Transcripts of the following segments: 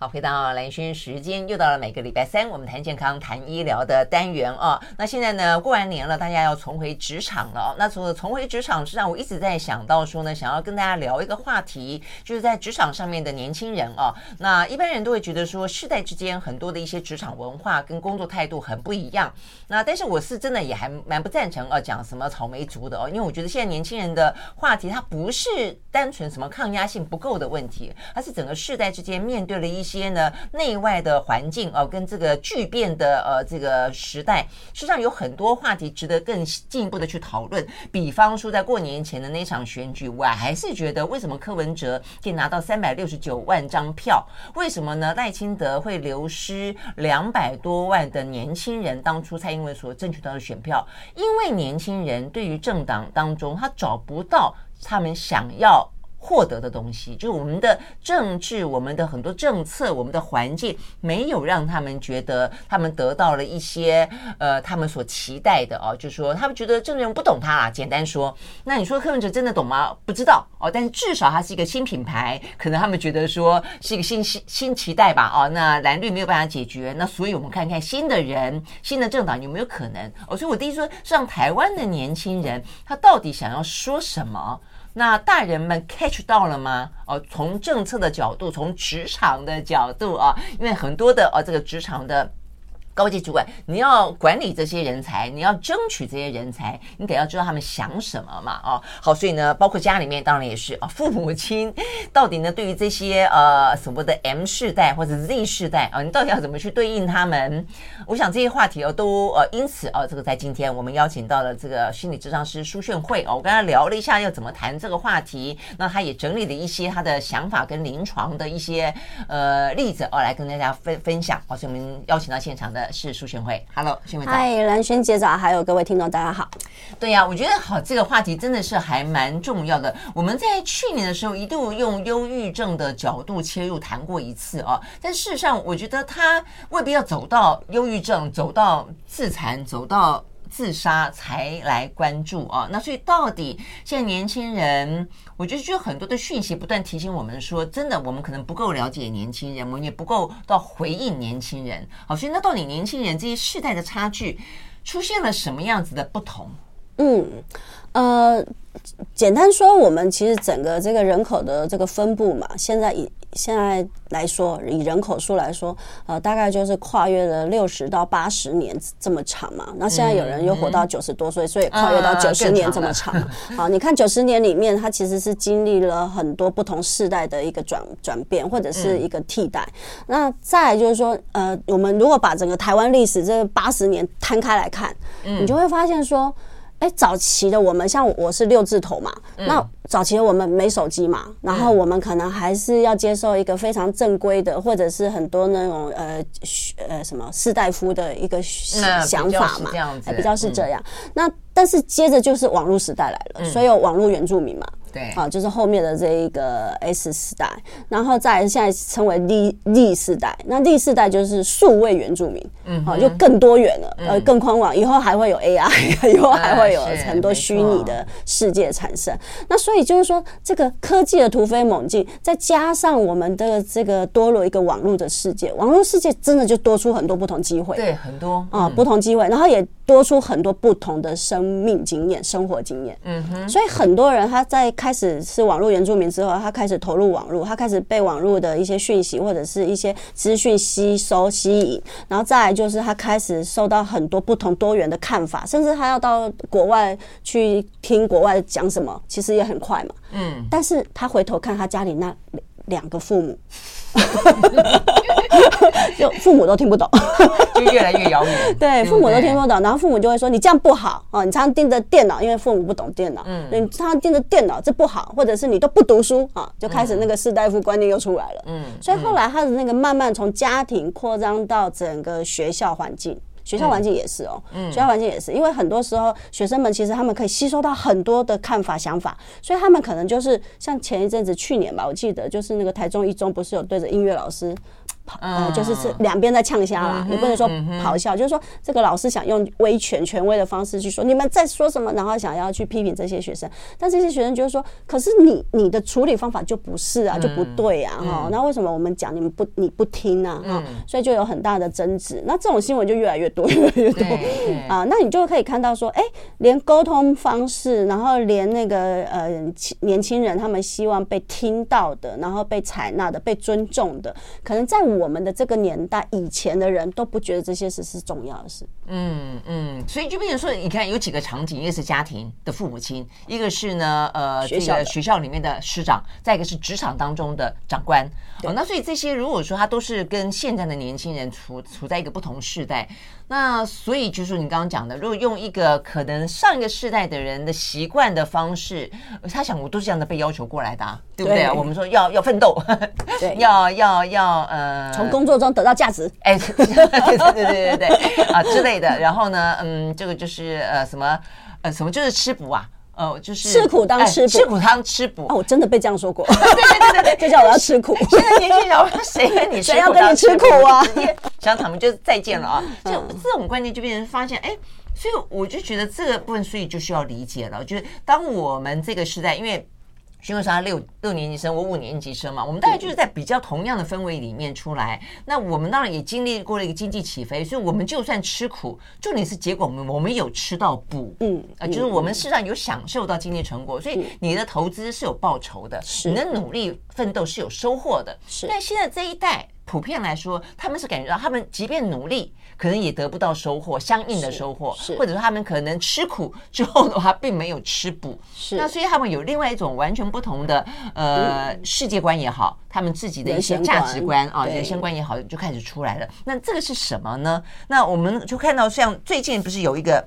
好，回到蓝轩时间，又到了每个礼拜三，我们谈健康、谈医疗的单元哦。那现在呢，过完年了，大家要重回职场了哦。那从重回职场之上，我一直在想到说呢，想要跟大家聊一个话题，就是在职场上面的年轻人哦。那一般人都会觉得说，世代之间很多的一些职场文化跟工作态度很不一样。那但是我是真的也还蛮不赞成哦，讲什么草莓族的哦，因为我觉得现在年轻人的话题，它不是单纯什么抗压性不够的问题，而是整个世代之间面对了一些。呢，内外的环境哦，跟这个巨变的呃这个时代，实际上有很多话题值得更进一步的去讨论。比方说，在过年前的那场选举，我还是觉得为什么柯文哲可以拿到三百六十九万张票？为什么呢？赖清德会流失两百多万的年轻人当初蔡英文所争取到的选票？因为年轻人对于政党当中，他找不到他们想要。获得的东西，就是我们的政治、我们的很多政策、我们的环境，没有让他们觉得他们得到了一些呃他们所期待的哦，就是说他们觉得政治人不懂他啊。简单说，那你说柯文哲真的懂吗？不知道哦，但是至少他是一个新品牌，可能他们觉得说是一个新新新期待吧。哦，那蓝绿没有办法解决，那所以我们看看新的人、新的政党有没有可能哦。所以我第一说，让台湾的年轻人他到底想要说什么？那大人们 catch 到了吗？哦，从政策的角度，从职场的角度啊，因为很多的哦，这个职场的。高级主管，你要管理这些人才，你要争取这些人才，你得要知道他们想什么嘛，哦，好，所以呢，包括家里面当然也是啊，父母亲到底呢，对于这些呃什么的 M 世代或者 Z 世代啊，你到底要怎么去对应他们？我想这些话题哦，都呃，因此啊，这个在今天我们邀请到了这个心理智商师苏炫慧哦，我跟他聊了一下要怎么谈这个话题，那他也整理了一些他的想法跟临床的一些呃例子哦，来跟大家分分享，好，所以我们邀请到现场的。是苏贤慧，Hello，炫慧早。嗨，蓝萱姐早，还有各位听众，大家好。对呀、啊，我觉得好，这个话题真的是还蛮重要的。我们在去年的时候一度用忧郁症的角度切入谈过一次啊，但事实上，我觉得他未必要走到忧郁症，走到自残，走到。自杀才来关注啊，那所以到底现在年轻人，我觉得就很多的讯息不断提醒我们说，真的我们可能不够了解年轻人，我们也不够到回应年轻人。好，所以那到底年轻人这些世代的差距出现了什么样子的不同？嗯，呃，简单说，我们其实整个这个人口的这个分布嘛，现在已现在来说，以人口数来说，呃，大概就是跨越了六十到八十年这么长嘛。那现在有人又活到九十多岁，所以跨越到九十年这么长。好，你看九十年里面，它其实是经历了很多不同世代的一个转转变，或者是一个替代。那再来就是说，呃，我们如果把整个台湾历史这八十年摊开来看，你就会发现说。哎，早期的我们像我是六字头嘛，嗯、那早期的我们没手机嘛，然后我们可能还是要接受一个非常正规的，或者是很多那种呃呃什么士大夫的一个想法嘛，比，比较是这样。嗯、那但是接着就是网络时代来了，嗯、所以有网络原住民嘛。对啊，就是后面的这一个 S 时代，然后再现在称为 D D 时代。那 D 时代就是数位原住民，嗯，好，就更多元了，呃，更宽广。以后还会有 AI，以后还会有很多虚拟的世界产生。那所以就是说，这个科技的突飞猛进，再加上我们的这个多了一个网络的世界，网络世界真的就多出很多不同机会，对，很多啊，不同机会，然后也多出很多不同的生命经验、生活经验。嗯哼，所以很多人他在开始是网络原住民之后，他开始投入网络，他开始被网络的一些讯息或者是一些资讯吸收吸引，然后再来就是他开始受到很多不同多元的看法，甚至他要到国外去听国外讲什么，其实也很快嘛。嗯，但是他回头看他家里那两个父母。就父母都听不懂，就越来越遥远。对，父母都听不懂，然后父母就会说：“你这样不好啊！你常常盯着电脑，因为父母不懂电脑。嗯，你常常盯着电脑，这不好，或者是你都不读书啊，就开始那个士大夫观念又出来了。嗯，所以后来他的那个慢慢从家庭扩张到整个学校环境。”学校环境也是哦，嗯，学校环境也是，因为很多时候学生们其实他们可以吸收到很多的看法、想法，所以他们可能就是像前一阵子去年吧，我记得就是那个台中一中不是有对着音乐老师呃，就是是两边在呛虾啦，也不能说咆哮，就是说这个老师想用威权权威的方式去说你们在说什么，然后想要去批评这些学生，但这些学生就是说，可是你你的处理方法就不是啊，就不对啊，哈，那为什么我们讲你们不你不听呢？哈，所以就有很大的争执，那这种新闻就越来越多，越来越多。啊，那你就可以看到说，哎，连沟通方式，然后连那个呃年轻人他们希望被听到的，然后被采纳的，被尊重的，可能在我们的这个年代，以前的人都不觉得这些事是重要的事。嗯嗯，所以就变成说，你看有几个场景，一个是家庭的父母亲，一个是呢呃这个学校里面的师长，再一个是职场当中的长官。哦，那所以这些如果说他都是跟现在的年轻人处处在一个不同世代，那所以就是你刚刚讲的，如果用一个可能上一个世代的人的习惯的方式，他想我都是这样的被要求过来的，啊，对不对？对我们说要要奋斗，对，要要要呃，从工作中得到价值，哎，对对对对对对啊之类的。然后呢，嗯，这个就是呃什么呃什么就是吃补啊。哦，就是吃苦当吃补，吃苦当吃补。哦，我真的被这样说过。对对对对，就叫我要吃苦。现在年轻人，谁跟你谁要跟你吃苦啊？小草们就再见了啊！就这种观念就变成发现，哎，所以我就觉得这个部分，所以就需要理解了。就是当我们这个时代，因为。因为是他六六年级生，我五年级生嘛，我们大概就是在比较同样的氛围里面出来。那我们当然也经历过了一个经济起飞，所以我们就算吃苦，重点是结果我们我们有吃到补，嗯啊，就是我们事实际上有享受到经济成果，所以你的投资是有报酬的，你的努力奋斗是有收获的。是，但现在这一代。普遍来说，他们是感觉到，他们即便努力，可能也得不到收获，相应的收获，或者说他们可能吃苦之后的话，并没有吃补。是，那所以他们有另外一种完全不同的呃世界观也好，他们自己的一些价值观啊，人生观也好，就开始出来了。那这个是什么呢？那我们就看到，像最近不是有一个。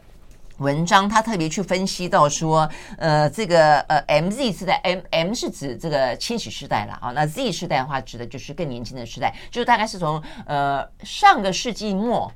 文章他特别去分析到说，呃，这个呃，MZ 世代，M M 是指这个千禧时代了啊，那 Z 时代的话指的就是更年轻的时代，就是大概是从呃上个世纪末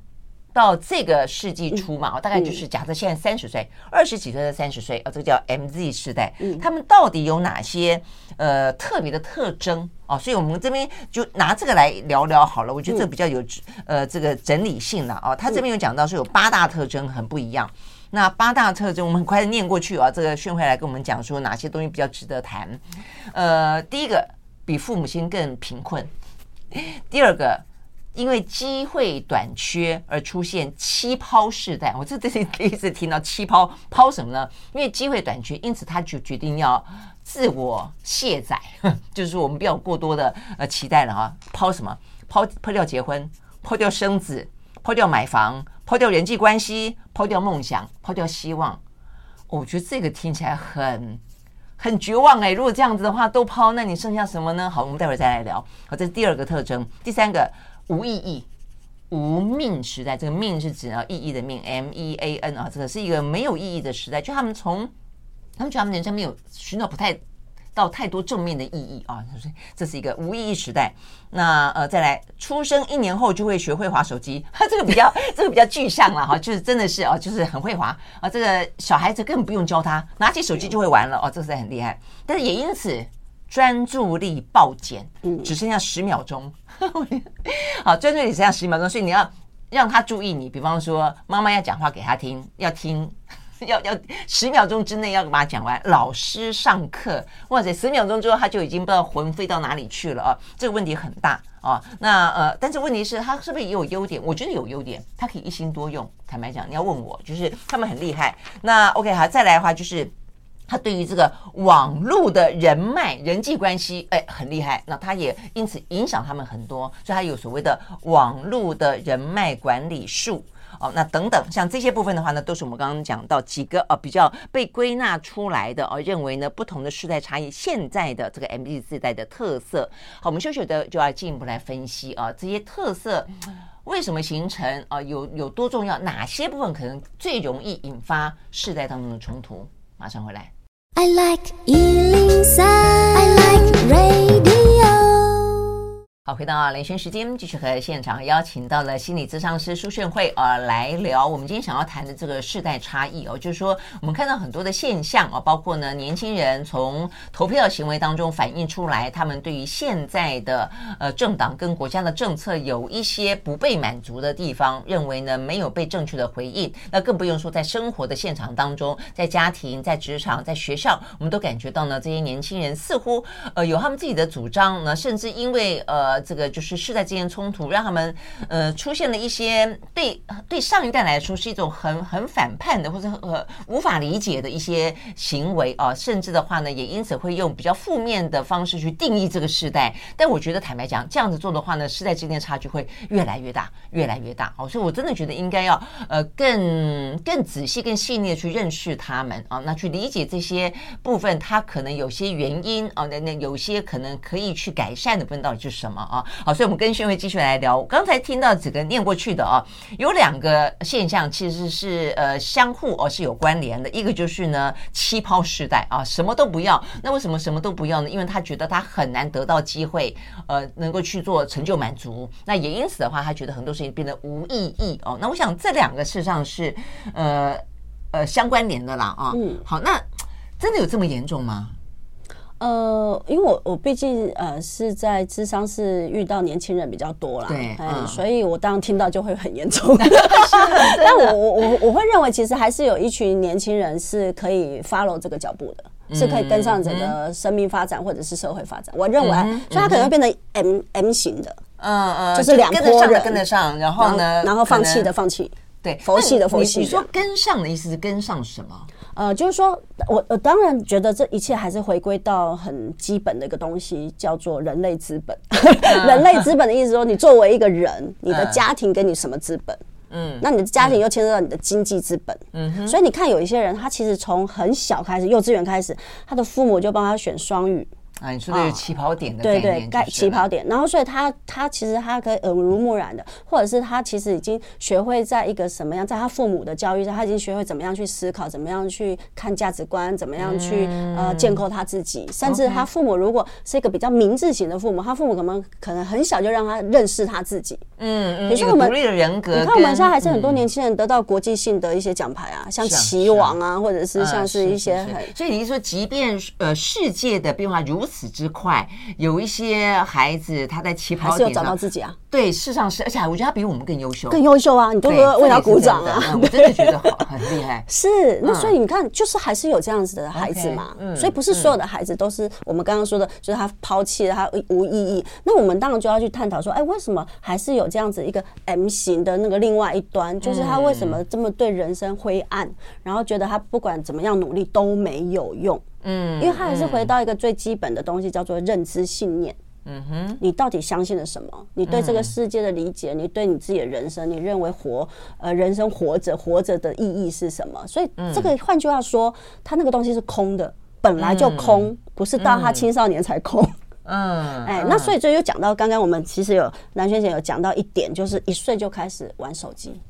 到这个世纪初嘛，大概就是假设现在三十岁，二十几岁的三十岁，啊，这个叫 MZ 世代，他们到底有哪些呃特别的特征哦？所以我们这边就拿这个来聊聊好了，我觉得这比较有呃这个整理性了哦。他这边有讲到说有八大特征很不一样。那八大特征，我们很快念过去啊。这个炫慧来跟我们讲说哪些东西比较值得谈。呃，第一个，比父母亲更贫困；第二个，因为机会短缺而出现七抛世代。我这这是第一次听到七抛，抛什么呢？因为机会短缺，因此他就决定要自我卸载，就是说我们不要过多的呃期待了啊。抛什么？抛抛掉结婚，抛掉生子，抛掉买房。抛掉人际关系，抛掉梦想，抛掉希望，我觉得这个听起来很很绝望哎。如果这样子的话都抛，那你剩下什么呢？好，我们待会儿再来聊。好，这是第二个特征。第三个，无意义、无命时代。这个命是指啊意义的命，M E A N 啊，这个是一个没有意义的时代。就他们从他们觉得他们人生没有寻找不太。到太多正面的意义啊，这是一个无意义时代。那呃，再来，出生一年后就会学会滑手机，这个比较 这个比较具象了哈，就是真的是哦，就是很会滑啊。这个小孩子根本不用教他，拿起手机就会玩了哦，这是很厉害。但是也因此专注力暴减，只剩下十秒钟。好，专注力只剩下十秒钟，所以你要让他注意你，比方说妈妈要讲话给他听，要听。要要十秒钟之内要把它讲完。老师上课，哇塞，十秒钟之后他就已经不知道魂飞到哪里去了啊！这个问题很大啊。那呃，但是问题是，他是不是也有优点？我觉得有优点，他可以一心多用。坦白讲，你要问我，就是他们很厉害。那 OK 好，再来的话就是他对于这个网络的人脉、人际关系，哎，很厉害。那他也因此影响他们很多，所以他有所谓的网络的人脉管理术。哦，那等等，像这些部分的话呢，都是我们刚刚讲到几个呃比较被归纳出来的哦，认为呢不同的世代差异，现在的这个 MZ 世代的特色。好，我们休息的就要进一步来分析啊，这些特色为什么形成啊？有有多重要？哪些部分可能最容易引发世代当中的冲突？马上回来。I like 103, I like radio 好，回到连线时间，继续和现场邀请到了心理咨商师苏炫慧啊来聊。我们今天想要谈的这个世代差异哦，就是说我们看到很多的现象啊，包括呢年轻人从投票行为当中反映出来，他们对于现在的呃政党跟国家的政策有一些不被满足的地方，认为呢没有被正确的回应。那更不用说在生活的现场当中，在家庭、在职场、在学校，我们都感觉到呢这些年轻人似乎呃有他们自己的主张呢，甚至因为呃。这个就是世代之间冲突，让他们呃出现了一些对对上一代来说是一种很很反叛的或者呃无法理解的一些行为啊，甚至的话呢，也因此会用比较负面的方式去定义这个世代。但我觉得坦白讲，这样子做的话呢，世代之间的差距会越来越大，越来越大。哦，所以我真的觉得应该要呃更更仔细、更细腻的去认识他们啊，那去理解这些部分，它可能有些原因啊，那那有些可能可以去改善的部分到底是什么？啊，好，所以我们跟宣慧继续来聊。我刚才听到几个念过去的啊，有两个现象其实是呃相互哦是有关联的。一个就是呢，气泡时代啊，什么都不要。那为什么什么都不要呢？因为他觉得他很难得到机会，呃，能够去做成就满足。那也因此的话，他觉得很多事情变得无意义哦。那我想这两个事实上是呃呃相关联的啦啊。嗯，好，那真的有这么严重吗？呃，因为我我毕竟呃是在智商是遇到年轻人比较多啦，对，嗯，所以我当然听到就会很严重。但我我我我会认为，其实还是有一群年轻人是可以 follow 这个脚步的，嗯、是可以跟上整个生命发展或者是社会发展。我认为，嗯、所以他可能会变成 M M 型的，嗯嗯，就是两波人跟得上，然后呢，然后放弃的放弃，对，佛系的佛系。你说跟上的意思是跟上什么？呃，就是说，我我当然觉得这一切还是回归到很基本的一个东西，叫做人类资本。人类资本的意思说，你作为一个人，你的家庭给你什么资本？嗯，那你的家庭又牵涉到你的经济资本。嗯哼，所以你看，有一些人，他其实从很小开始，幼稚园开始，他的父母就帮他选双语。啊，你说的是起跑点的概念，对对，概起跑点。然后，所以他他其实他可以耳濡目染的，或者是他其实已经学会在一个什么样，在他父母的教育下，他已经学会怎么样去思考，怎么样去看价值观，怎么样去呃建构他自己。甚至他父母如果是一个比较明智型的父母，他父母可能可能很小就让他认识他自己。嗯嗯。比如说我们独立的人格，你看我们现在还是很多年轻人得到国际性的一些奖牌啊，像棋王啊，或者是像是一些很。所以你是说，即便呃世界的变化如如此之快，有一些孩子他在起跑点上还是有找到自己啊。对，事实上是，而且我觉得他比我们更优秀，更优秀啊！你都说为他鼓掌啊！我真的觉得好，很厉害。是，那所以你看，就是还是有这样子的孩子嘛。嗯，所以不是所有的孩子都是我们刚刚说的，就是他抛弃了，他无意义。那我们当然就要去探讨说，哎，为什么还是有这样子一个 M 型的那个另外一端？就是他为什么这么对人生灰暗，然后觉得他不管怎么样努力都没有用。嗯，因为他还是回到一个最基本的东西，叫做认知信念。嗯哼，你到底相信了什么？你对这个世界的理解，你对你自己的人生，你认为活呃人生活着活着的意义是什么？所以这个换句话说，他那个东西是空的，本来就空，不是到他青少年才空。嗯，哎，那所以这又讲到刚刚我们其实有蓝萱姐有讲到一点，就是一岁就开始玩手机，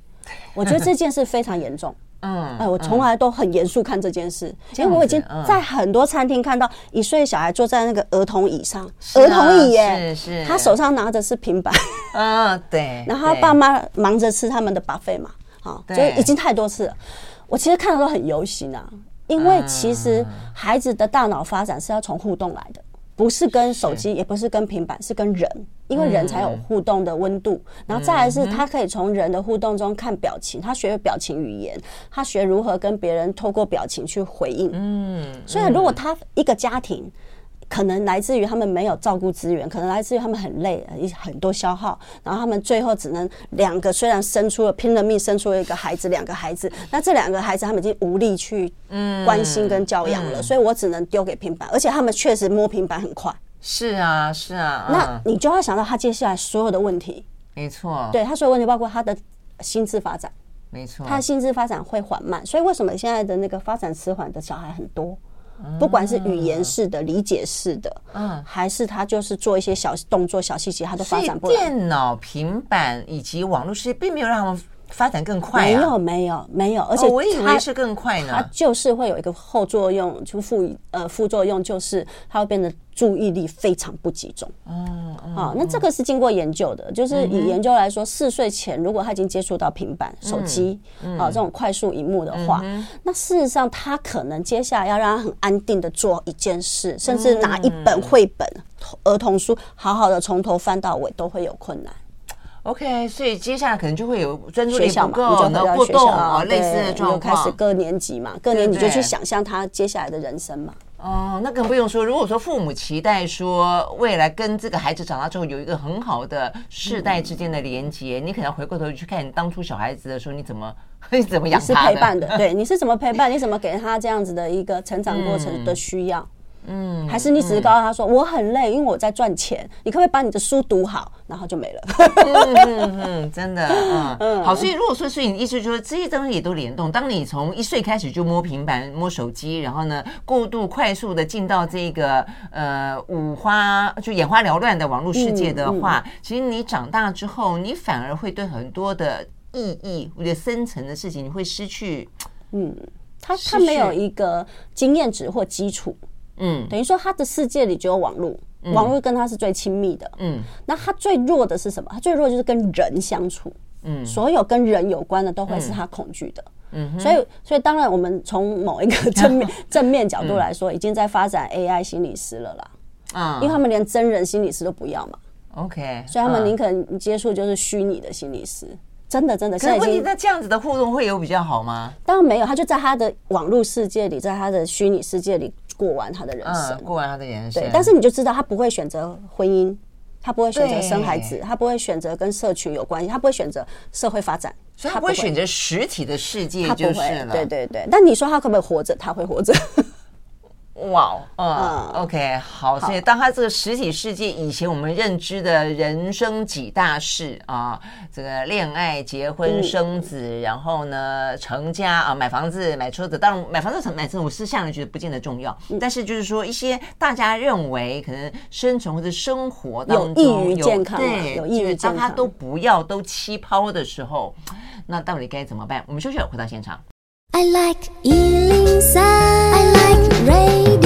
我觉得这件事非常严重。嗯，哎，我从来都很严肃看这件事，因为我已经在很多餐厅看到一岁小孩坐在那个儿童椅上，儿童椅耶，是是，他手上拿着是平板，啊，对，然后他爸妈忙着吃他们的 buffet 嘛，好，就已经太多次了。我其实看到都很忧心啊，因为其实孩子的大脑发展是要从互动来的。不是跟手机，也不是跟平板，是跟人，因为人才有互动的温度。然后再来是，他可以从人的互动中看表情，他学表情语言，他学如何跟别人透过表情去回应。嗯，所以如果他一个家庭。可能来自于他们没有照顾资源，可能来自于他们很累，很多消耗，然后他们最后只能两个，虽然生出了拼了命生出了一个孩子，两个孩子，那这两个孩子他们已经无力去关心跟教养了，所以我只能丢给平板，而且他们确实摸平板很快。是啊，是啊，那你就要想到他接下来所有的问题。没错，对他所有问题包括他的心智发展，没错，他的心智发展会缓慢，所以为什么现在的那个发展迟缓的小孩很多？不管是语言式的、理解式的，嗯，还是他就是做一些小动作、小细节，他都发展不了。电脑、平板以及网络世界并没有让我们发展更快、啊？没有，没有，没有，而且、哦、我以为是更快呢。它就是会有一个后作用，就副呃副作用就是它会变得注意力非常不集中。哦，好、哦，那这个是经过研究的，就是以研究来说，四岁前如果他已经接触到平板、手机啊、这种快速荧幕的话，嗯、那事实上他可能接下来要让他很安定的做一件事，甚至拿一本绘本、儿童书，好好的从头翻到尾都会有困难。OK，所以接下来可能就会有专注力不够，然后过动啊，类似的状况。开始各年级嘛，各年级就去想象他接下来的人生嘛。哦，那更不用说，如果说父母期待说未来跟这个孩子长大之后有一个很好的世代之间的连接，嗯、你可能回过头去看你当初小孩子的时候，你怎么 你怎么养他是陪伴的，对，你是怎么陪伴？你怎么给他这样子的一个成长过程的需要？嗯嗯，还是你只是告诉他说、嗯、我很累，因为我在赚钱，你可不可以把你的书读好，然后就没了。嗯嗯嗯，真的，嗯 嗯。好，所以如果说，所以你意思就是说这些东西也都联动。当你从一岁开始就摸平板、摸手机，然后呢，过度快速的进到这个呃五花就眼花缭乱的网络世界的话，嗯嗯、其实你长大之后，你反而会对很多的意义或者深层的事情，你会失去。嗯，他他没有一个经验值或基础。嗯，等于说他的世界里只有网络，嗯、网络跟他是最亲密的。嗯，那他最弱的是什么？他最弱就是跟人相处。嗯，所有跟人有关的都会是他恐惧的。嗯，所以，所以当然，我们从某一个 正面正面角度来说，已经在发展 AI 心理师了啦。啊，因为他们连真人心理师都不要嘛。OK，所以他们宁可接触就是虚拟的心理师。真的，真的。可是问题，那这样子的互动会有比较好吗？当然没有，他就在他的网络世界里，在他的虚拟世界里。过完他的人生，过完他的人生。对，但是你就知道他不会选择婚姻，他不会选择生孩子，他不会选择跟社群有关系，他不会选择社会发展，所以他不会选择实体的世界，就是了。对对对。但你说他可不可以活着？他会活着。哇，嗯，OK，好，所以当他这个实体世界以前我们认知的人生几大事啊，这个恋爱、结婚、生子，然后呢成家啊，买房子、买车子，当然买房子、成买车，我私下呢觉得不见得重要，但是就是说一些大家认为可能生存或者生活当中有益于健康，对，有益于健康，当他都不要都气泡的时候，那到底该怎么办？我们休息了，回到现场。I like 103, I like radio.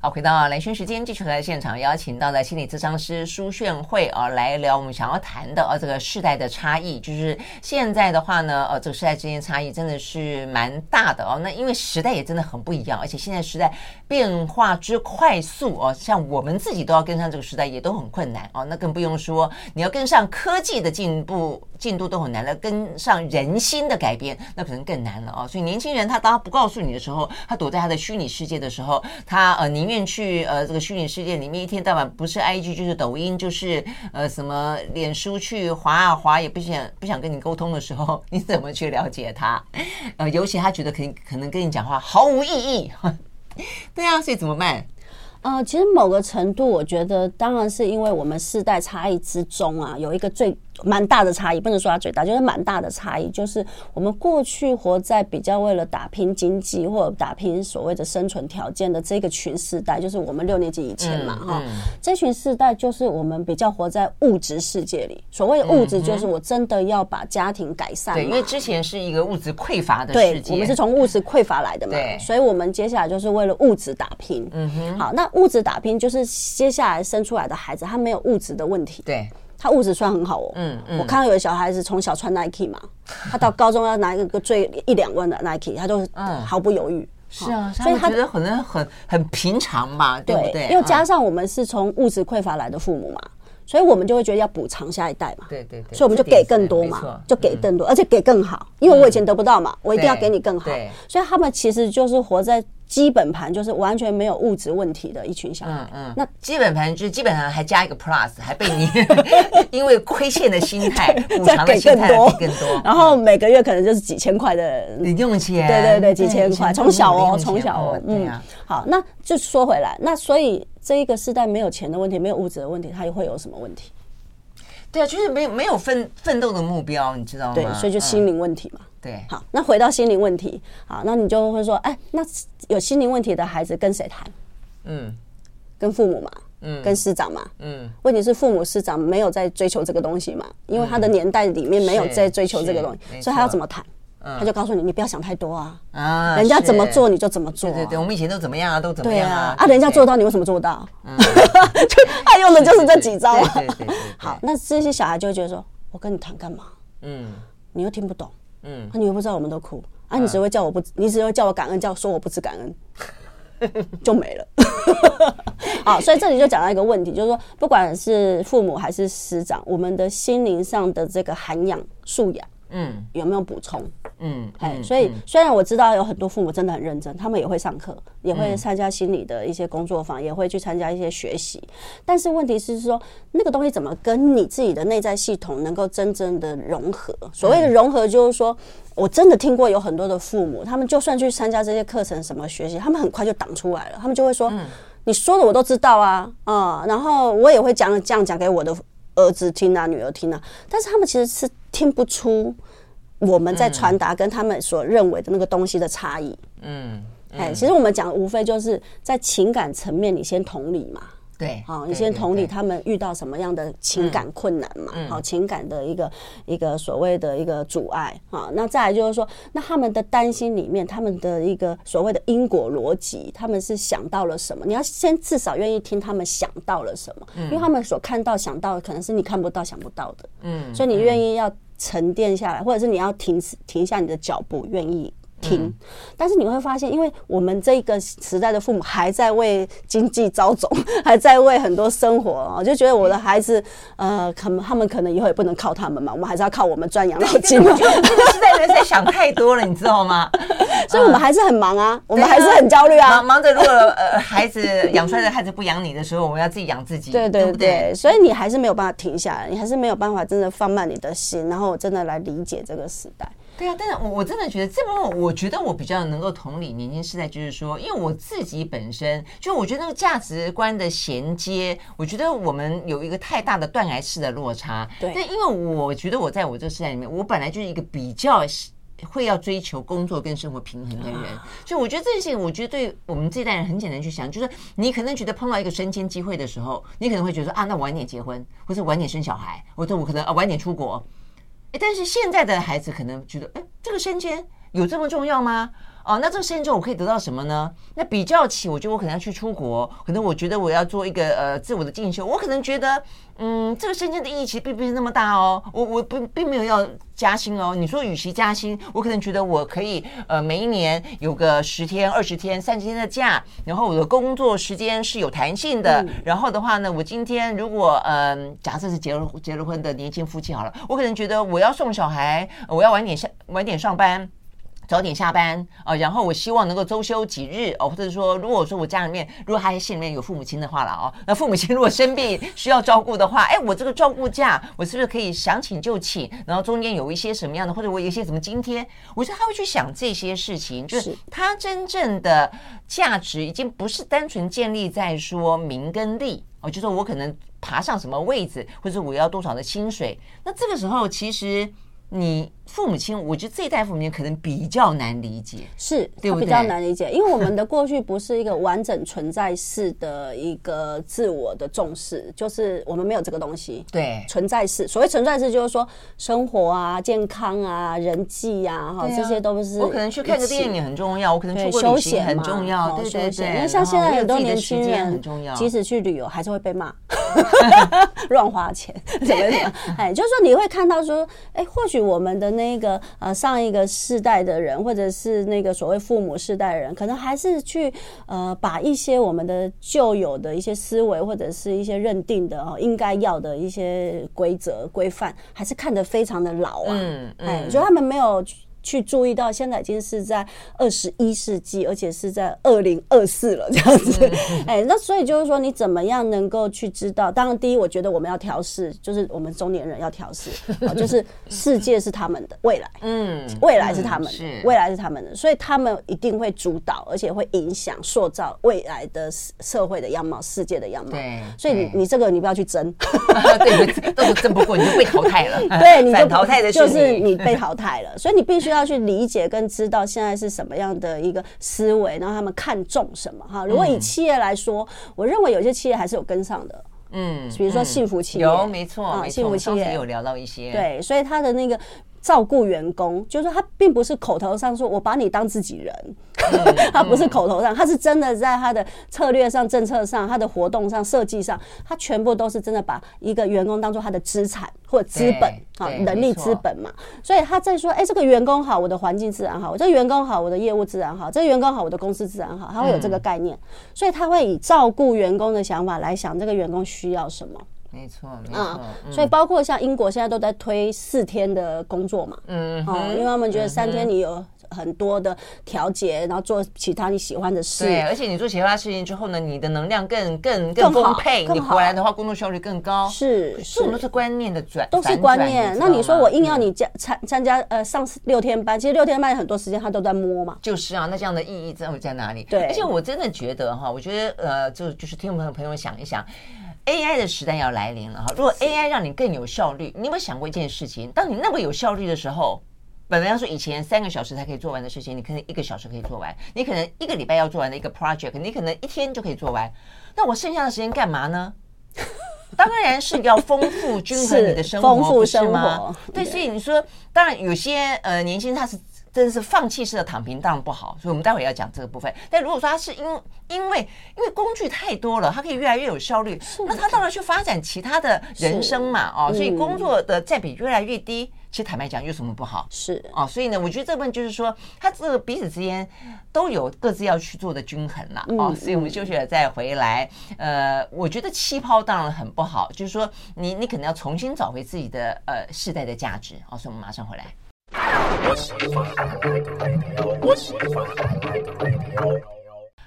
好，回到兰萱时间，继续来现场邀请到的心理咨商师苏炫慧啊来聊我们想要谈的啊这个世代的差异，就是现在的话呢，呃，这个世代之间差异真的是蛮大的哦。那因为时代也真的很不一样，而且现在时代变化之快速哦，像我们自己都要跟上这个时代也都很困难哦。那更不用说你要跟上科技的进步。进度都很难了，跟上人心的改变，那可能更难了哦。所以年轻人他当他不告诉你的时候，他躲在他的虚拟世界的时候，他呃宁愿去呃这个虚拟世界里面一天到晚不是 IG 就是抖音就是呃什么脸书去滑啊滑，也不想不想跟你沟通的时候，你怎么去了解他？呃，尤其他觉得可可能跟你讲话毫无意义。对啊，所以怎么办？呃，其实某个程度，我觉得当然是因为我们世代差异之中啊，有一个最。蛮大的差异，不能说它最大，就是蛮大的差异。就是我们过去活在比较为了打拼经济或者打拼所谓的生存条件的这个群世代，就是我们六年级以前嘛，哈、嗯，嗯、这群世代就是我们比较活在物质世界里。所谓的物质，就是我真的要把家庭改善。对，因为之前是一个物质匮乏的世界，对，我们是从物质匮乏来的嘛，对，所以我们接下来就是为了物质打拼。嗯哼，好，那物质打拼就是接下来生出来的孩子，他没有物质的问题。对。他物质算很好哦，嗯嗯，我看到有的小孩子从小穿 Nike 嘛，他到高中要拿一个最一两万的 Nike，他就毫不犹豫。是啊，所以他觉得可能很很平常嘛，对不对？又加上我们是从物质匮乏来的父母嘛，所以我们就会觉得要补偿下一代嘛，对对对，所以我们就给更多嘛，就给更多，而且给更好，因为我以前得不到嘛，我一定要给你更好，所以他们其实就是活在。基本盘就是完全没有物质问题的一群小孩。嗯嗯，那基本盘就是基本上还加一个 plus，还被你 因为亏欠的心态 补偿的心态给更多，然后每个月可能就是几千块的零用钱。对对对，几千块，从小哦，从小哦，嗯，好，那就说回来，那所以这一个世代没有钱的问题，没有物质的问题，它又会有什么问题？对啊，就是没有没有奋奋斗的目标，你知道吗？对，所以就心灵问题嘛。对，好，那回到心灵问题，好，那你就会说，哎，那有心灵问题的孩子跟谁谈？嗯，跟父母嘛。嗯，跟师长嘛，嗯，问题是父母师长没有在追求这个东西嘛，因为他的年代里面没有在追求这个东西，所以他要怎么谈？他就告诉你，你不要想太多啊，啊，人家怎么做你就怎么做，对对对，我们以前都怎么样啊，都怎么样啊，啊，人家做到你为什么做不到？就 他用的就是这几招啊。好，那这些小孩就会觉得说，我跟你谈干嘛？嗯，你又听不懂，嗯，你又不知道我们都苦啊，你只会叫我不，你只会叫我感恩，叫说我不知感恩，就没了。好，所以这里就讲到一个问题，就是说，不管是父母还是师长，我们的心灵上的这个涵养素养。嗯，有没有补充？嗯，哎，所以虽然我知道有很多父母真的很认真，他们也会上课，也会参加心理的一些工作坊，也会去参加一些学习，但是问题是说，那个东西怎么跟你自己的内在系统能够真正的融合？所谓的融合，就是说我真的听过有很多的父母，他们就算去参加这些课程，什么学习，他们很快就挡出来了，他们就会说：“你说的我都知道啊，啊，然后我也会讲这样讲给我的。”儿子听啊，女儿听啊，但是他们其实是听不出我们在传达跟他们所认为的那个东西的差异。嗯，哎，其实我们讲无非就是在情感层面，你先同理嘛。对，好，你先同理他们遇到什么样的情感困难嘛？好，情感的一个一个所谓的一个阻碍啊。那再来就是说，那他们的担心里面，他们的一个所谓的因果逻辑，他们是想到了什么？你要先至少愿意听他们想到了什么，因为他们所看到、想到的可能是你看不到、想不到的。嗯，所以你愿意要沉淀下来，或者是你要停停下你的脚步，愿意。听，嗯、但是你会发现，因为我们这个时代的父母还在为经济遭肿，还在为很多生活，我就觉得我的孩子，呃，可能他们可能以后也不能靠他们嘛，我们还是要靠我们赚养老金嘛。时代人在想太多了，你知道吗？所以我们还是很忙啊，我们还是很焦虑啊，忙忙着如果呃孩子养出来的孩子不养你的时候，我们要自己养自己，对对对，所以你还是没有办法停下来，你还是没有办法真的放慢你的心，然后真的来理解这个时代。对啊，但是我我真的觉得这部分，我觉得我比较能够同理年轻世代，就是说，因为我自己本身就我觉得那个价值观的衔接，我觉得我们有一个太大的断崖式的落差。对，但因为我觉得我在我这个时代里面，我本来就是一个比较会要追求工作跟生活平衡的人，所以我觉得这件事情，我觉得对我们这一代人很简单去想，就是你可能觉得碰到一个升迁机会的时候，你可能会觉得说啊，那晚点结婚，或者晚点生小孩，或者我可能啊 晚点出国。哎，但是现在的孩子可能觉得，哎，这个升迁有这么重要吗？哦，那这个升迁我可以得到什么呢？那比较起，我觉得我可能要去出国，可能我觉得我要做一个呃自我的进修，我可能觉得。嗯，这个升迁的意义其实并不是那么大哦。我我不并没有要加薪哦。你说与其加薪，我可能觉得我可以呃每一年有个十天、二十天、三十天的假，然后我的工作时间是有弹性的。嗯、然后的话呢，我今天如果嗯、呃，假设是结了结了婚的年轻夫妻好了，我可能觉得我要送小孩，我要晚点下晚点上班。早点下班啊，然后我希望能够周休几日哦，或者说，如果说我家里面如果还心里面有父母亲的话了哦，那父母亲如果生病需要照顾的话，哎，我这个照顾假我是不是可以想请就请？然后中间有一些什么样的，或者我有一些什么津贴？我觉得他会去想这些事情，就是他真正的价值已经不是单纯建立在说名跟利哦，就说我可能爬上什么位置，或者我要多少的薪水。那这个时候其实。你父母亲，我觉得这一代父母亲可能比较难理解，是，对不对？比较难理解，因为我们的过去不是一个完整存在式的一个自我的重视，就是我们没有这个东西。对，存在式，所谓存在式，就是说生活啊、健康啊、人际啊，哈，这些都是。我可能去看个电影很重要，我可能出国旅行很重要，对对对。因为像现在很多年轻人，即使去旅游，还是会被骂，乱花钱，怎么怎么？哎，就是说你会看到说，哎，或许。我们的那个呃上一个世代的人，或者是那个所谓父母世代的人，可能还是去呃把一些我们的旧有的一些思维，或者是一些认定的哦应该要的一些规则规范，还是看得非常的老啊。嗯嗯，哎，就他们没有。去注意到，现在已经是在二十一世纪，而且是在二零二四了，这样子。哎，那所以就是说，你怎么样能够去知道？当然，第一，我觉得我们要调试，就是我们中年人要调试，就是世界是他们的未来，嗯，未来是他们的，未来是他们的，所以他们一定会主导，而且会影响塑造未来的社会的样貌、世界的样貌。对，所以你你这个你不要去争，对，都争不过你就被淘汰了。对，你就淘汰的就是你被淘汰了，所以你必须要。要去理解跟知道现在是什么样的一个思维，然后他们看重什么哈。如果以企业来说，我认为有些企业还是有跟上的。嗯，比如说幸福企业，有没错啊，幸福企业有聊到一些，对，所以他的那个。照顾员工，就是他并不是口头上说我把你当自己人，嗯、他不是口头上，他是真的在他的策略上、政策上、他的活动上、设计上，他全部都是真的把一个员工当做他的资产或资本啊，人力资本嘛。所以他在说，哎、这个员工好，我的环境自然好；我这个员工好，我的业务自然好；这个员工好，我的公司自然好。他会有这个概念，所以他会以照顾员工的想法来想这个员工需要什么。没错，没错，嗯、所以包括像英国现在都在推四天的工作嘛，嗯，哦，因为他们觉得三天你有很多的调节，然后做其他你喜欢的事，对，而且你做其他事情之后呢，你的能量更更更丰沛，你回来的话工作效率更高，是，是，都是观念的转，都是观念。那你说我硬要你加参参加呃上六天班，其实六天班很多时间他都在摸嘛，就是啊，那这样的意义在在哪里？对，而且我真的觉得哈，我觉得呃，就就是听众朋友朋友想一想。AI 的时代要来临了哈！如果 AI 让你更有效率，你有没有想过一件事情？当你那么有效率的时候，本来要说以前三个小时才可以做完的事情，你可能一个小时可以做完；你可能一个礼拜要做完的一个 project，你可能一天就可以做完。那我剩下的时间干嘛呢？当然是要丰富均衡你的生活，丰富生活，不是吗？对，所以你说，当然有些呃年轻人他是。真是放弃式的躺平，当然不好，所以我们待会要讲这个部分。但如果说他是因因为因为工具太多了，他可以越来越有效率，那他当然去发展其他的人生嘛，哦，所以工作的占比越来越低。其实坦白讲，有什么不好？是哦，所以呢，我觉得这部分就是说，他这个彼此之间都有各自要去做的均衡了哦。所以我们休息了再回来。呃，我觉得气泡当然很不好，就是说你你可能要重新找回自己的呃世代的价值。好，所以我们马上回来。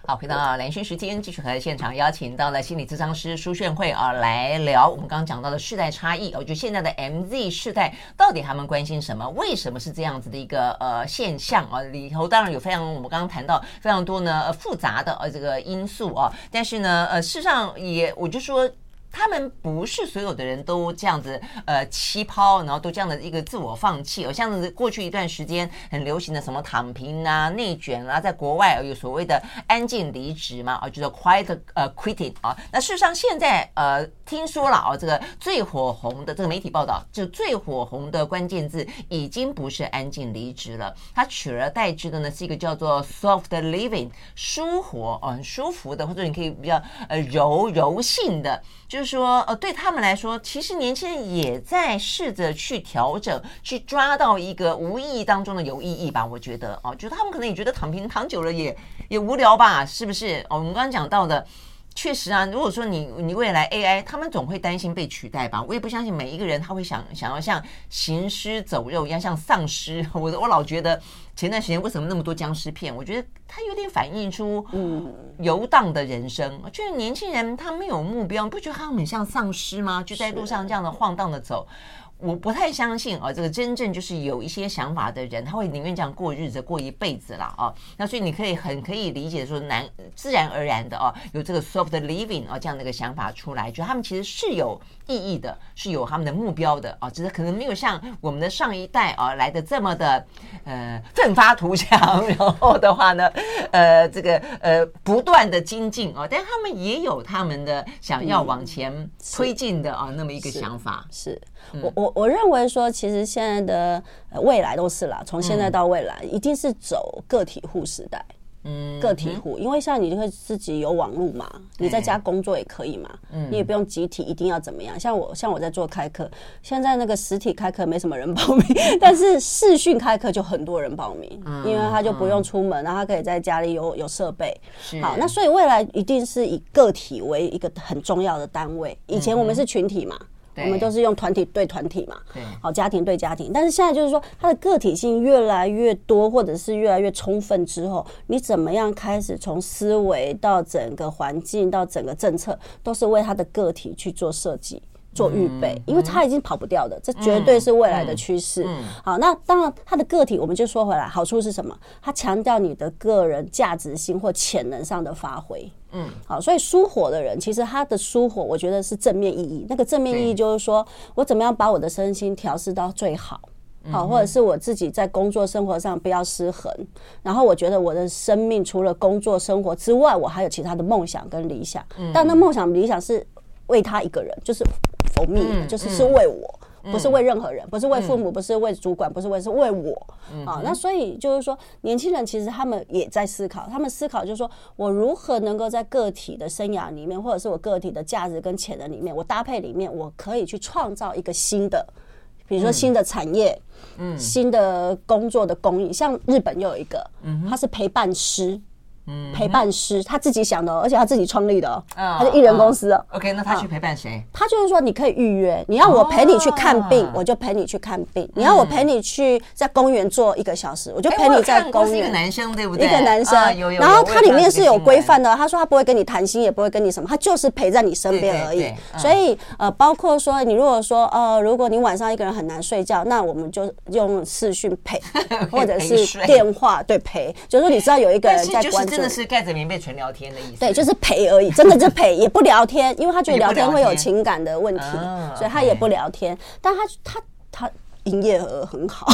好，回到兰萱时间，继续和现场邀请到了心理咨商师苏炫慧啊来聊我们刚刚讲到的世代差异。哦，就现在的 MZ 世代到底他们关心什么？为什么是这样子的一个呃现象啊？里头当然有非常我们刚刚谈到非常多呢呃复杂的呃这个因素啊，但是呢呃事实上也我就说。他们不是所有的人都这样子，呃，气泡，然后都这样的一个自我放弃。哦像是过去一段时间很流行的什么躺平啊、内卷啊，在国外有所谓的安静离职嘛，啊，就是 quiet 呃 quitting 啊。那事实上现在呃听说了啊，这个最火红的这个媒体报道，就最火红的关键字已经不是安静离职了，它取而代之的呢是一个叫做 soft living 舒活啊，很舒服的，或者你可以比较呃柔柔性的。就是就是说，呃，对他们来说，其实年轻人也在试着去调整，去抓到一个无意义当中的有意义吧。我觉得，哦，就他们可能也觉得躺平躺久了也也无聊吧，是不是？哦，我们刚刚讲到的。确实啊，如果说你你未来 AI，他们总会担心被取代吧？我也不相信每一个人他会想想要像行尸走肉一样，像丧尸。我我老觉得前段时间为什么那么多僵尸片？我觉得他有点反映出嗯游荡的人生。就是年轻人他没有目标，你不觉得他们很像丧尸吗？就在路上这样的晃荡的走。我不太相信啊，这个真正就是有一些想法的人，他会宁愿这样过日子，过一辈子了啊。那所以你可以很可以理解说，难自然而然的啊，有这个 soft living 啊这样的一个想法出来，就他们其实是有意义的，是有他们的目标的啊，只是可能没有像我们的上一代啊来的这么的呃奋发图强，然后的话呢，呃这个呃不断的精进啊，但他们也有他们的想要往前推进的啊那么一个想法，是。是我我我认为说，其实现在的未来都是啦，从现在到未来，一定是走个体户时代。嗯，个体户，因为像你就会自己有网络嘛，你在家工作也可以嘛，你也不用集体一定要怎么样。像我像我在做开课，现在那个实体开课没什么人报名，但是视讯开课就很多人报名，因为他就不用出门，然后他可以在家里有有设备。好，那所以未来一定是以个体为一个很重要的单位。以前我们是群体嘛。我们都是用团体对团体嘛，好，家庭对家庭。但是现在就是说，它的个体性越来越多，或者是越来越充分之后，你怎么样开始从思维到整个环境到整个政策，都是为他的个体去做设计。做预备，因为他已经跑不掉的，这绝对是未来的趋势。好，那当然，他的个体，我们就说回来，好处是什么？他强调你的个人价值性或潜能上的发挥。嗯，好，所以疏火的人，其实他的疏火，我觉得是正面意义。那个正面意义就是说我怎么样把我的身心调试到最好。好，或者是我自己在工作生活上不要失衡。然后我觉得我的生命除了工作生活之外，我还有其他的梦想跟理想。但那梦想理想是为他一个人，就是 for me，就是是为我。不是为任何人，不是为父母，不是为主管，不是为，是为我啊。那所以就是说，年轻人其实他们也在思考，他们思考就是说我如何能够在个体的生涯里面，或者是我个体的价值跟潜能里面，我搭配里面，我可以去创造一个新的，比如说新的产业，嗯，新的工作的供应。像日本又有一个，嗯，他是陪伴师。陪伴师他自己想的，而且他自己创立的，他是艺人公司。OK，那他去陪伴谁？他就是说，你可以预约，你要我陪你去看病，我就陪你去看病；你要我陪你去在公园坐一个小时，我就陪你在公园。一个男生对不对？一个男生，然后他里面是有规范的。他说他不会跟你谈心，也不会跟你什么，他就是陪在你身边而已。所以呃，包括说你如果说呃，如果你晚上一个人很难睡觉，那我们就用视讯陪，或者是电话对陪，就是说你知道有一个人 在关。真的是盖着棉被纯聊天的意思。对，就是陪而已，真的就陪，也不聊天，因为他觉得聊天会有情感的问题，所以他也不聊天。但他他他营业额很好，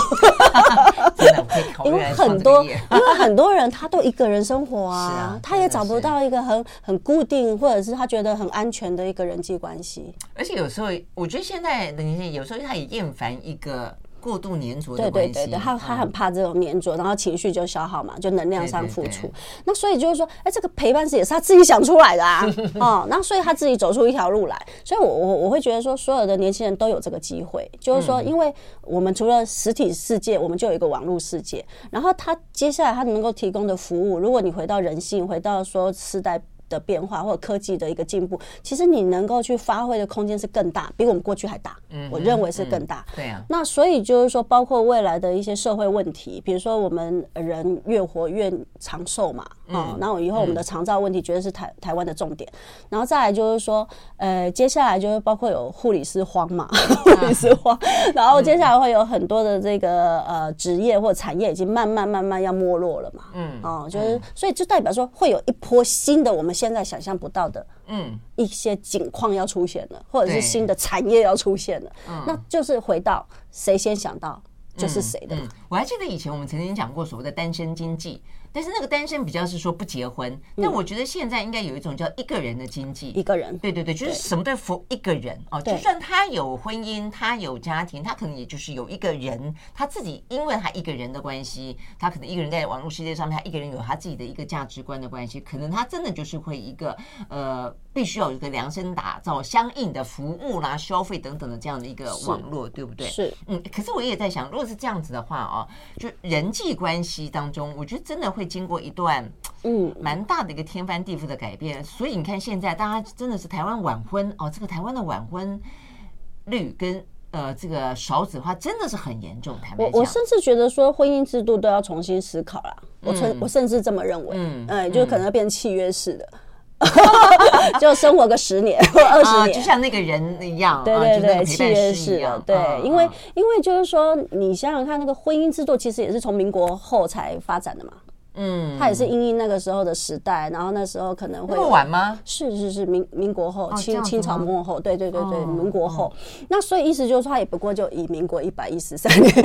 因为很多因为很多人他都一个人生活啊，他也找不到一个很很固定或者是他觉得很安全的一个人际关系。而且有时候我觉得现在的年轻人有时候他也厌烦一个。过度粘着对对对对，他他很怕这种黏着，然后情绪就消耗嘛，就能量上付出。那所以就是说，哎，这个陪伴是也是他自己想出来的啊，哦，那所以他自己走出一条路来。所以我我我会觉得说，所有的年轻人都有这个机会，就是说，因为我们除了实体世界，我们就有一个网络世界。然后他接下来他能够提供的服务，如果你回到人性，回到说时代。的变化或者科技的一个进步，其实你能够去发挥的空间是更大，比我们过去还大。嗯，我认为是更大。对啊。那所以就是说，包括未来的一些社会问题，比如说我们人越活越长寿嘛，啊，然后以后我们的长照问题绝对是台台湾的重点。然后再来就是说，呃，接下来就是包括有护理师荒嘛，护理师荒，然后接下来会有很多的这个呃职业或产业已经慢慢慢慢要没落了嘛。嗯。哦，就是所以就代表说会有一波新的我们。现在想象不到的，嗯，一些景况要出现了，或者是新的产业要出现了，嗯，那就是回到谁先想到就是谁的。我还记得以前我们曾经讲过所谓的单身经济。但是那个单身比较是说不结婚，但我觉得现在应该有一种叫一个人的经济，一个人，对对对，就是什么都服一个人哦。就算他有婚姻，他有家庭，他可能也就是有一个人，他自己因为他一个人的关系，他可能一个人在网络世界上面，他一个人有他自己的一个价值观的关系，可能他真的就是会一个呃，必须要有一个量身打造相应的服务啦、消费等等的这样的一个网络，对不对？是，嗯。可是我也在想，如果是这样子的话哦，就人际关系当中，我觉得真的会。经过一段嗯。蛮大的一个天翻地覆的改变，所以你看现在大家真的是台湾晚婚哦，这个台湾的晚婚率跟呃这个少子化真的是很严重。台湾我我甚至觉得说婚姻制度都要重新思考了，我甚我甚至这么认为，嗯，哎，就可能要变契约式的，就生活个十年或二十年，就像那个人一样，对对对，契约式的，对，因为因为就是说你想想看，那个婚姻制度其实也是从民国后才发展的嘛。嗯，他也是因应那个时候的时代，然后那时候可能会那么晚吗？是是是，民民国后，清清朝末后，对对对对，民国后。那所以意思就是说，他也不过就以民国一百一十三年。不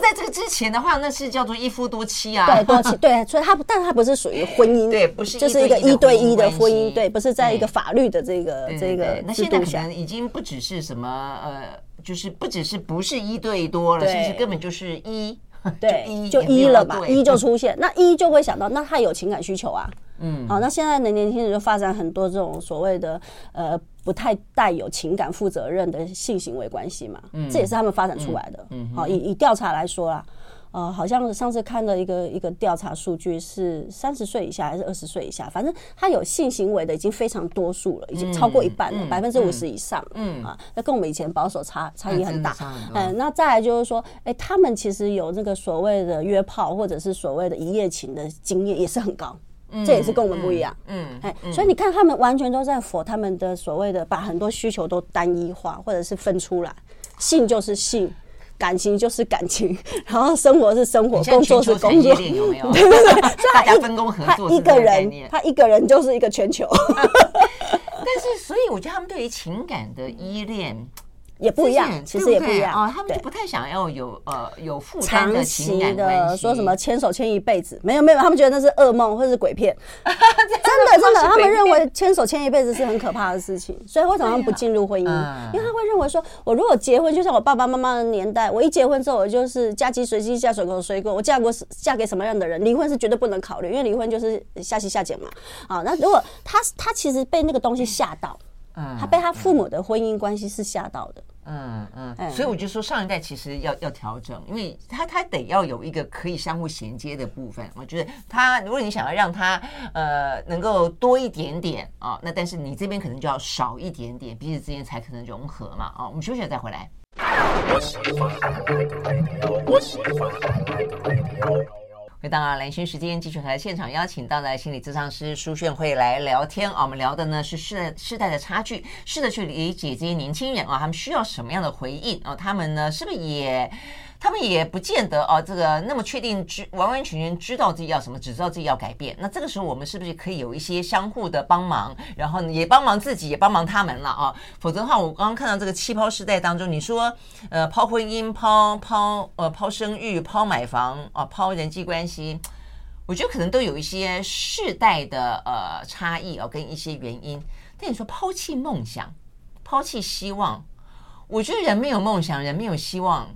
在这个之前的话，那是叫做一夫多妻啊。对，多妻对，所以他但他不是属于婚姻，对，不是就是一个一对一的婚姻，对，不是在一个法律的这个这个。那现在可能已经不只是什么呃，就是不只是不是一对多了，甚至根本就是一。对，就一了嘛，一就出现，那一就会想到，那他有情感需求啊，嗯，好，那现在的年轻人就发展很多这种所谓的呃不太带有情感负责任的性行为关系嘛，嗯，这也是他们发展出来的，嗯，好，以以调查来说啦。呃，好像上次看了一个一个调查数据是三十岁以下还是二十岁以下，反正他有性行为的已经非常多数了，已经超过一半了，百分之五十以上。嗯啊，那跟我们以前保守差差异很大。嗯，那再来就是说，哎，他们其实有那个所谓的约炮或者是所谓的一夜情的经验也是很高，这也是跟我们不一样。嗯，哎，所以你看他们完全都在否他们的所谓的把很多需求都单一化或者是分出来，性就是性。感情就是感情，然后生活是生活，工作是工作，有没有？对 对对，大家分工合作，他一个人，他一个人就是一个全球。但是，所以我觉得他们对于情感的依恋，也不一样，其实也不一样哦。他们就不太想要有呃有负担的情感的说什么牵手牵一辈子，没有没有，他们觉得那是噩梦或者是鬼片。真的真的，他们认为牵手牵一辈子是很可怕的事情，所以为什么他们不进入婚姻？因为他会认为说，我如果结婚，就像我爸爸妈妈的年代，我一结婚之后，我就是嫁鸡随鸡，嫁水狗随狗，我嫁过嫁给什么样的人，离婚是绝对不能考虑，因为离婚就是下妻下贱嘛。啊，那如果他他其实被那个东西吓到。嗯，他被他父母的婚姻关系是吓到的。嗯嗯，所以我就说上一代其实要要调整，因为他他得要有一个可以相互衔接的部分。我觉得他，如果你想要让他呃能够多一点点啊，那但是你这边可能就要少一点点，彼此之间才可能融合嘛。啊，我们休息了再回来。当然，蓝心时间，继续和现场邀请到的心理咨商师苏炫慧来聊天啊。我们聊的呢是世世代的差距，试着去理解这些年轻人啊，他们需要什么样的回应啊？他们呢是不是也？他们也不见得哦，这个那么确定知完完全全知道自己要什么，只知道自己要改变。那这个时候，我们是不是可以有一些相互的帮忙，然后也帮忙自己，也帮忙他们了啊？否则的话，我刚刚看到这个气抛世代当中，你说呃抛婚姻、抛抛呃抛生育、抛买房啊、抛人际关系，我觉得可能都有一些世代的呃差异哦，跟一些原因。但你说抛弃梦想、抛弃希望，我觉得人没有梦想，人没有希望。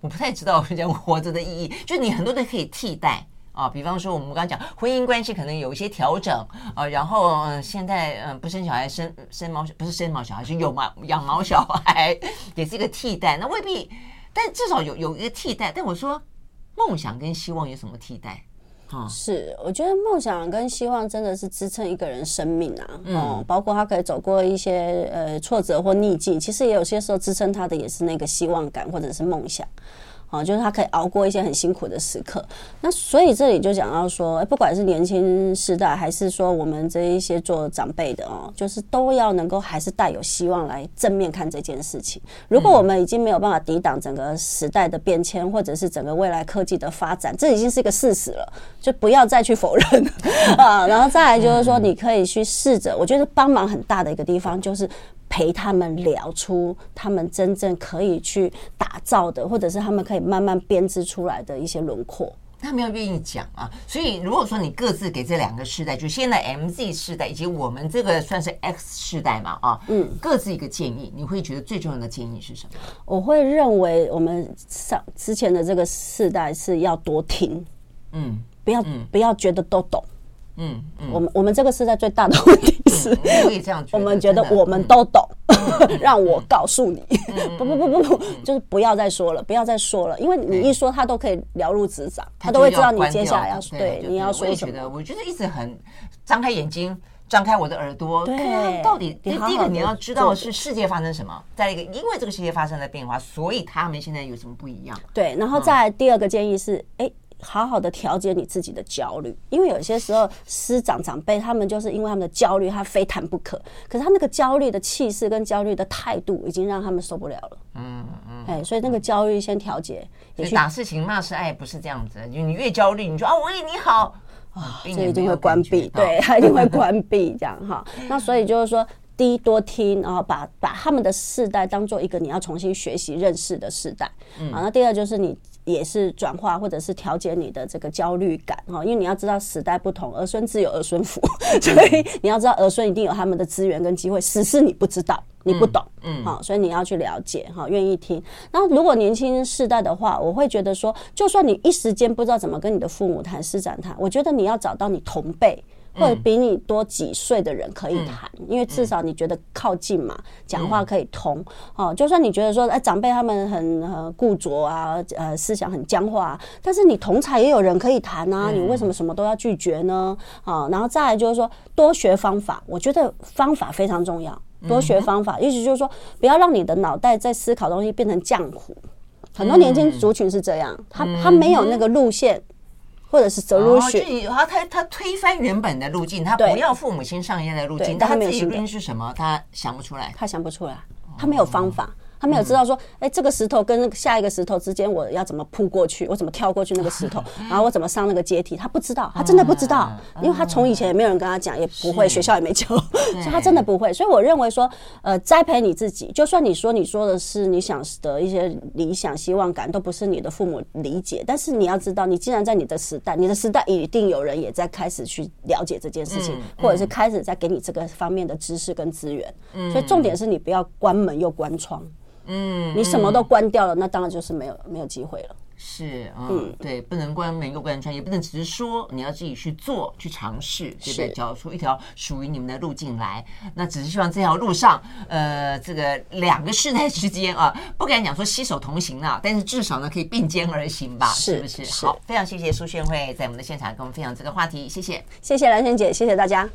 我不太知道人活着的意义，就你很多的可以替代啊，比方说我们刚刚讲婚姻关系可能有一些调整啊，然后，现在嗯不生小孩生生毛不是生毛小孩，是有毛养毛小孩 也是一个替代，那未必，但至少有有一个替代。但我说梦想跟希望有什么替代？是，我觉得梦想跟希望真的是支撑一个人生命啊，嗯，包括他可以走过一些呃挫折或逆境，其实也有些时候支撑他的也是那个希望感或者是梦想。啊，就是他可以熬过一些很辛苦的时刻。那所以这里就讲到说，不管是年轻时代，还是说我们这一些做长辈的哦，就是都要能够还是带有希望来正面看这件事情。如果我们已经没有办法抵挡整个时代的变迁，或者是整个未来科技的发展，这已经是一个事实了，就不要再去否认 啊。然后再来就是说，你可以去试着，我觉得帮忙很大的一个地方就是。陪他们聊出他们真正可以去打造的，或者是他们可以慢慢编织出来的一些轮廓。他们要愿意讲啊，所以如果说你各自给这两个世代，就现在 MZ 世代以及我们这个算是 X 世代嘛啊，嗯，各自一个建议，你会觉得最重要的建议是什么？我会认为我们上之前的这个世代是要多听，嗯，不要、嗯、不要觉得都懂。嗯，嗯，我们我们这个是在最大的问题是，可以这样，我们觉得我们都懂，让我告诉你，不不不不不，就是不要再说了，不要再说了，因为你一说，他都可以了如指掌，他都会知道你接下来要说，对，你要说什么。我觉得一直很张开眼睛，张开我的耳朵，看到底第一个你要知道是世界发生什么，再一个因为这个世界发生了变化，所以他们现在有什么不一样？对，然后再第二个建议是，哎。好好的调节你自己的焦虑，因为有些时候师长长辈他们就是因为他们的焦虑，他非谈不可。可是他那个焦虑的气势跟焦虑的态度，已经让他们受不了了。嗯嗯，哎，所以那个焦虑先调节。也打是情，骂是爱，不是这样子。就你越焦虑，你就啊，我为你好啊，这一定会关闭，对，他一定会关闭这样哈。那所以就是说，第一多听，然后把把他们的世代当做一个你要重新学习认识的世代。嗯，那第二就是你。也是转化或者是调节你的这个焦虑感哈，因为你要知道时代不同，儿孙自有儿孙福，所以你要知道儿孙一定有他们的资源跟机会，只是你不知道，你不懂，嗯，好，所以你要去了解哈，愿意听。那如果年轻世代的话，我会觉得说，就算你一时间不知道怎么跟你的父母谈、师长谈，我觉得你要找到你同辈。或者比你多几岁的人可以谈，因为至少你觉得靠近嘛，讲话可以通。哦，就算你觉得说，哎，长辈他们很很固着啊，呃，思想很僵化，但是你同才也有人可以谈啊，你为什么什么都要拒绝呢？啊，然后再来就是说，多学方法，我觉得方法非常重要，多学方法，意思就是说，不要让你的脑袋在思考东西变成浆糊。很多年轻族群是这样，他他没有那个路线。或者是走路去，他他他推翻原本的路径，他不要父母亲上一代的路径，但他自己路径是什么？他想不出来，他想不出来，他没有方法。他没有知道说，哎，这个石头跟下一个石头之间，我要怎么扑过去，我怎么跳过去那个石头，然后我怎么上那个阶梯，他不知道，他真的不知道，因为他从以前也没有人跟他讲，也不会，学校也没教，所以他真的不会。所以我认为说，呃，栽培你自己，就算你说你说的是你想的一些理想、希望感，都不是你的父母理解，但是你要知道，你既然在你的时代，你的时代一定有人也在开始去了解这件事情，或者是开始在给你这个方面的知识跟资源。所以重点是你不要关门又关窗。嗯，你什么都关掉了，那当然就是没有没有机会了。是，嗯，对，不能关门又关窗，也不能只是说，你要自己去做，去尝试，对不对？找出一条属于你们的路径来。那只是希望这条路上，呃，这个两个世代之间啊，不敢讲说携手同行啊，但是至少呢，可以并肩而行吧？是不是？好，非常谢谢苏炫慧在我们的现场跟我们分享这个话题，谢谢，谢谢兰萱姐，谢谢大家。